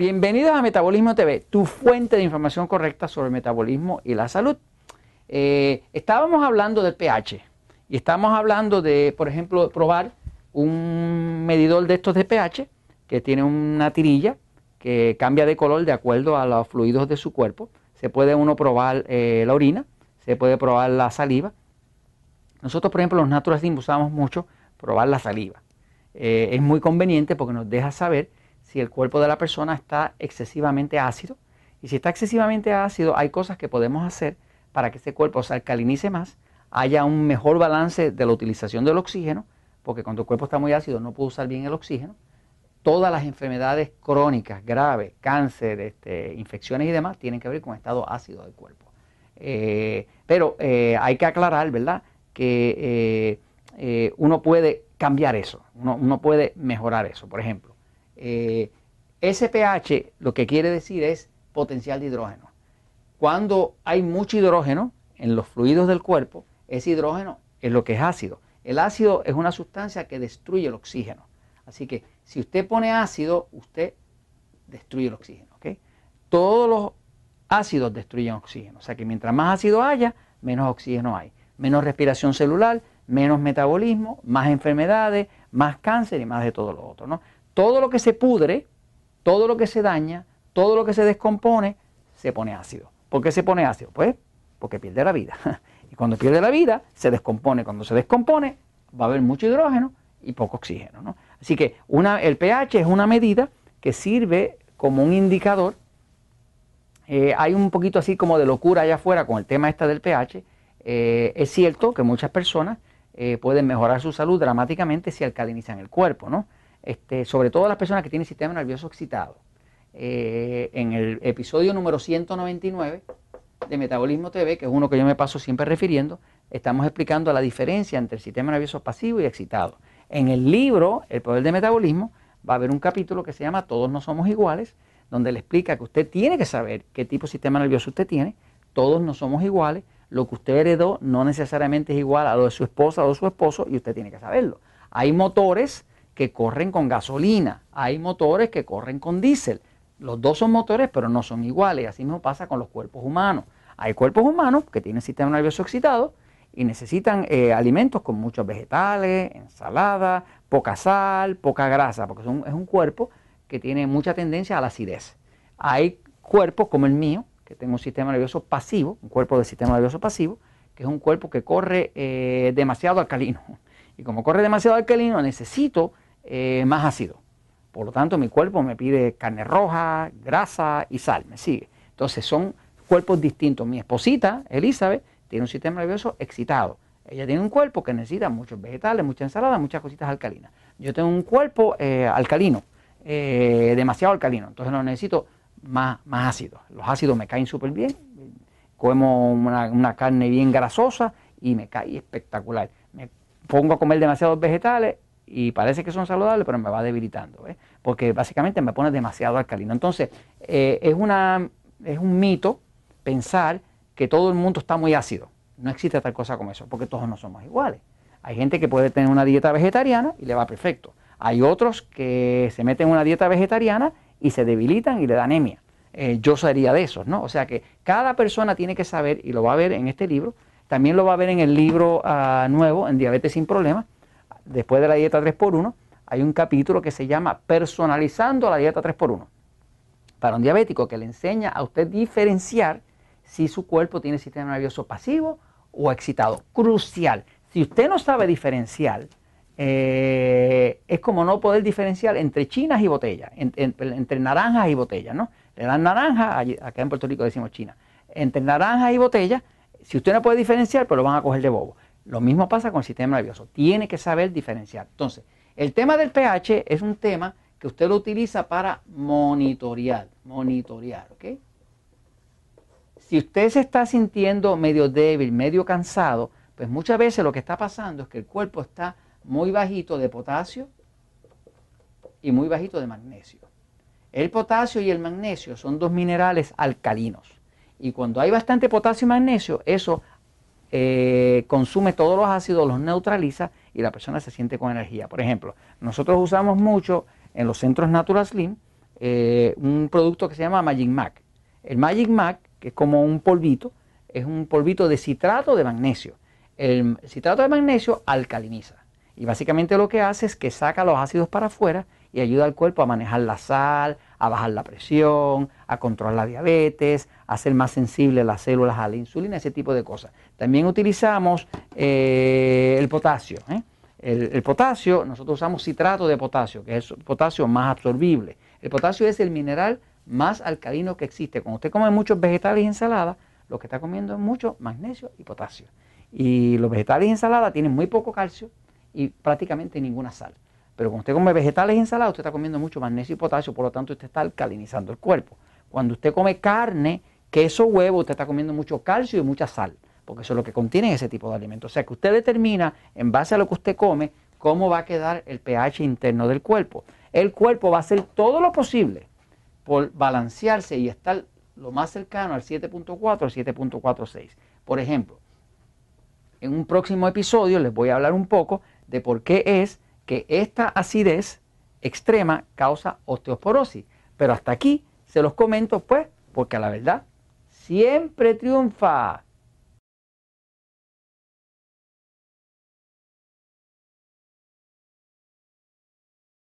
Bienvenidos a Metabolismo TV, tu fuente de información correcta sobre metabolismo y la salud. Eh, estábamos hablando del pH y estamos hablando de, por ejemplo, probar un medidor de estos de pH que tiene una tirilla que cambia de color de acuerdo a los fluidos de su cuerpo. Se puede uno probar eh, la orina, se puede probar la saliva. Nosotros, por ejemplo, los Natural usamos mucho probar la saliva. Eh, es muy conveniente porque nos deja saber si el cuerpo de la persona está excesivamente ácido. Y si está excesivamente ácido, hay cosas que podemos hacer para que ese cuerpo se alcalinice más, haya un mejor balance de la utilización del oxígeno, porque cuando el cuerpo está muy ácido no puede usar bien el oxígeno todas las enfermedades crónicas, graves, cáncer, este, infecciones y demás, tienen que ver con estado ácido del cuerpo. Eh, pero eh, hay que aclarar, ¿verdad?, que eh, uno puede cambiar eso, uno, puede mejorar eso. Por ejemplo, SPH lo que quiere decir es potencial de hidrógeno. Cuando hay mucho hidrógeno en los fluidos del cuerpo, ese hidrógeno es lo que es ácido. El ácido es una sustancia que destruye el oxígeno. Así que si usted pone ácido, usted destruye el oxígeno. Todos los ácidos destruyen oxígeno. O sea que mientras más ácido haya, menos oxígeno hay. Menos respiración celular, menos metabolismo, más enfermedades, más cáncer y más de todo lo otro. ¿no? Todo lo que se pudre, todo lo que se daña, todo lo que se descompone, se pone ácido. ¿Por qué se pone ácido? Pues porque pierde la vida. Y cuando pierde la vida, se descompone. Cuando se descompone, va a haber mucho hidrógeno y poco oxígeno. ¿no? Así que el pH es una medida que sirve como un indicador. Eh, hay un poquito así como de locura allá afuera con el tema este del pH. Eh, es cierto que muchas personas eh, pueden mejorar su salud dramáticamente si alcalinizan el cuerpo, ¿no? Este, sobre todo las personas que tienen sistema nervioso excitado. en el episodio número 199 de Metabolismo TV, que es uno que yo me paso siempre refiriendo, estamos explicando la diferencia entre el sistema nervioso pasivo y excitado. En el libro, El Poder del Metabolismo, va a haber un capítulo que se llama Todos no somos iguales, donde le explica que usted tiene que saber qué tipo de sistema nervioso usted tiene, todos no somos iguales, lo que usted heredó no necesariamente es igual a lo de su esposa o de su esposo y usted tiene que saberlo. Hay motores que corren con gasolina, hay motores que corren con diésel. Los dos son motores, pero no son iguales. Así mismo pasa con los cuerpos humanos. Hay cuerpos humanos que tienen sistema nervioso excitado y necesitan eh, alimentos con muchos vegetales, ensalada, poca sal, poca grasa, porque es un cuerpo que tiene mucha tendencia a la acidez. Hay cuerpos como el mío, que tengo un sistema nervioso pasivo, un cuerpo de sistema nervioso pasivo, que es un cuerpo que corre eh, demasiado alcalino. Y como corre demasiado alcalino, necesito eh, más ácido. Por lo tanto, mi cuerpo me pide carne roja, grasa y sal, me sigue. Entonces son cuerpos distintos. Mi esposita, Elizabeth, tiene un sistema nervioso excitado. Ella tiene un cuerpo que necesita muchos vegetales, mucha ensalada, muchas cositas alcalinas. Yo tengo un cuerpo eh, alcalino, eh, demasiado alcalino, entonces no necesito más, más ácido. Los ácidos me caen súper bien, como una, carne bien grasosa y me cae espectacular. Me pongo a comer demasiados vegetales y parece que son saludables, pero me va debilitando, porque básicamente me pone demasiado alcalino. Entonces, eh, es, una, es un mito pensar que todo el mundo está muy ácido. No existe tal cosa como eso, porque todos no somos iguales. Hay gente que puede tener una dieta vegetariana y le va perfecto. Hay otros que se meten en una dieta vegetariana y se debilitan y le da anemia. Eh, yo sería de esos, ¿no? O sea que cada persona tiene que saber, y lo va a ver en este libro, también lo va a ver en el libro ah, nuevo, en Diabetes sin Problemas, después de la dieta 3x1, hay un capítulo que se llama Personalizando la dieta 3x1. Para un diabético que le enseña a usted diferenciar si su cuerpo tiene sistema nervioso pasivo o excitado. Crucial. Si usted no sabe diferenciar, eh, es como no poder diferenciar entre chinas y botellas, entre naranjas y botellas, ¿no? Le dan naranja, acá en Puerto Rico decimos china. Entre naranjas y botellas, si usted no puede diferenciar, pues lo van a coger de bobo. Lo mismo pasa con el sistema nervioso. Tiene que saber diferenciar. Entonces, el tema del pH es un tema que usted lo utiliza para monitorear, monitorear, ¿ok? Si usted se está sintiendo medio débil, medio cansado, pues muchas veces lo que está pasando es que el cuerpo está muy bajito de potasio y muy bajito de magnesio. El potasio y el magnesio son dos minerales alcalinos. Y cuando hay bastante potasio y magnesio, eso eh, consume todos los ácidos, los neutraliza y la persona se siente con energía. Por ejemplo, nosotros usamos mucho en los centros Natural Slim eh, un producto que se llama Magic Mac. El Magic Mac, que es como un polvito, es un polvito de citrato de magnesio. El citrato de magnesio alcaliniza. Y básicamente lo que hace es que saca los ácidos para afuera y ayuda al cuerpo a manejar la sal, a bajar la presión, a controlar la diabetes, a hacer más sensible las células a la insulina, ese tipo de cosas. También utilizamos eh, el potasio. ¿eh? El, potasio, nosotros usamos citrato de potasio, que es el potasio más absorbible. El potasio es el mineral más alcalino que existe. Cuando usted come muchos vegetales y ensaladas, lo que está comiendo es mucho magnesio y potasio. Y los vegetales y ensaladas tienen muy poco calcio y prácticamente ninguna sal. Pero cuando usted come vegetales y ensaladas, usted está comiendo mucho magnesio y potasio, por lo tanto usted está alcalinizando el cuerpo. Cuando usted come carne, queso, huevo, usted está comiendo mucho calcio y mucha sal, porque eso es lo que contiene ese tipo de alimentos. O sea que usted determina, en base a lo que usted come, cómo va a quedar el pH interno del cuerpo. El cuerpo va a hacer todo lo posible por balancearse y estar lo más cercano al 7.4 al 7.46. Por ejemplo, en un próximo episodio les voy a hablar un poco de por qué es que esta acidez extrema causa osteoporosis. Pero hasta aquí se los comento pues, porque a la verdad siempre triunfa.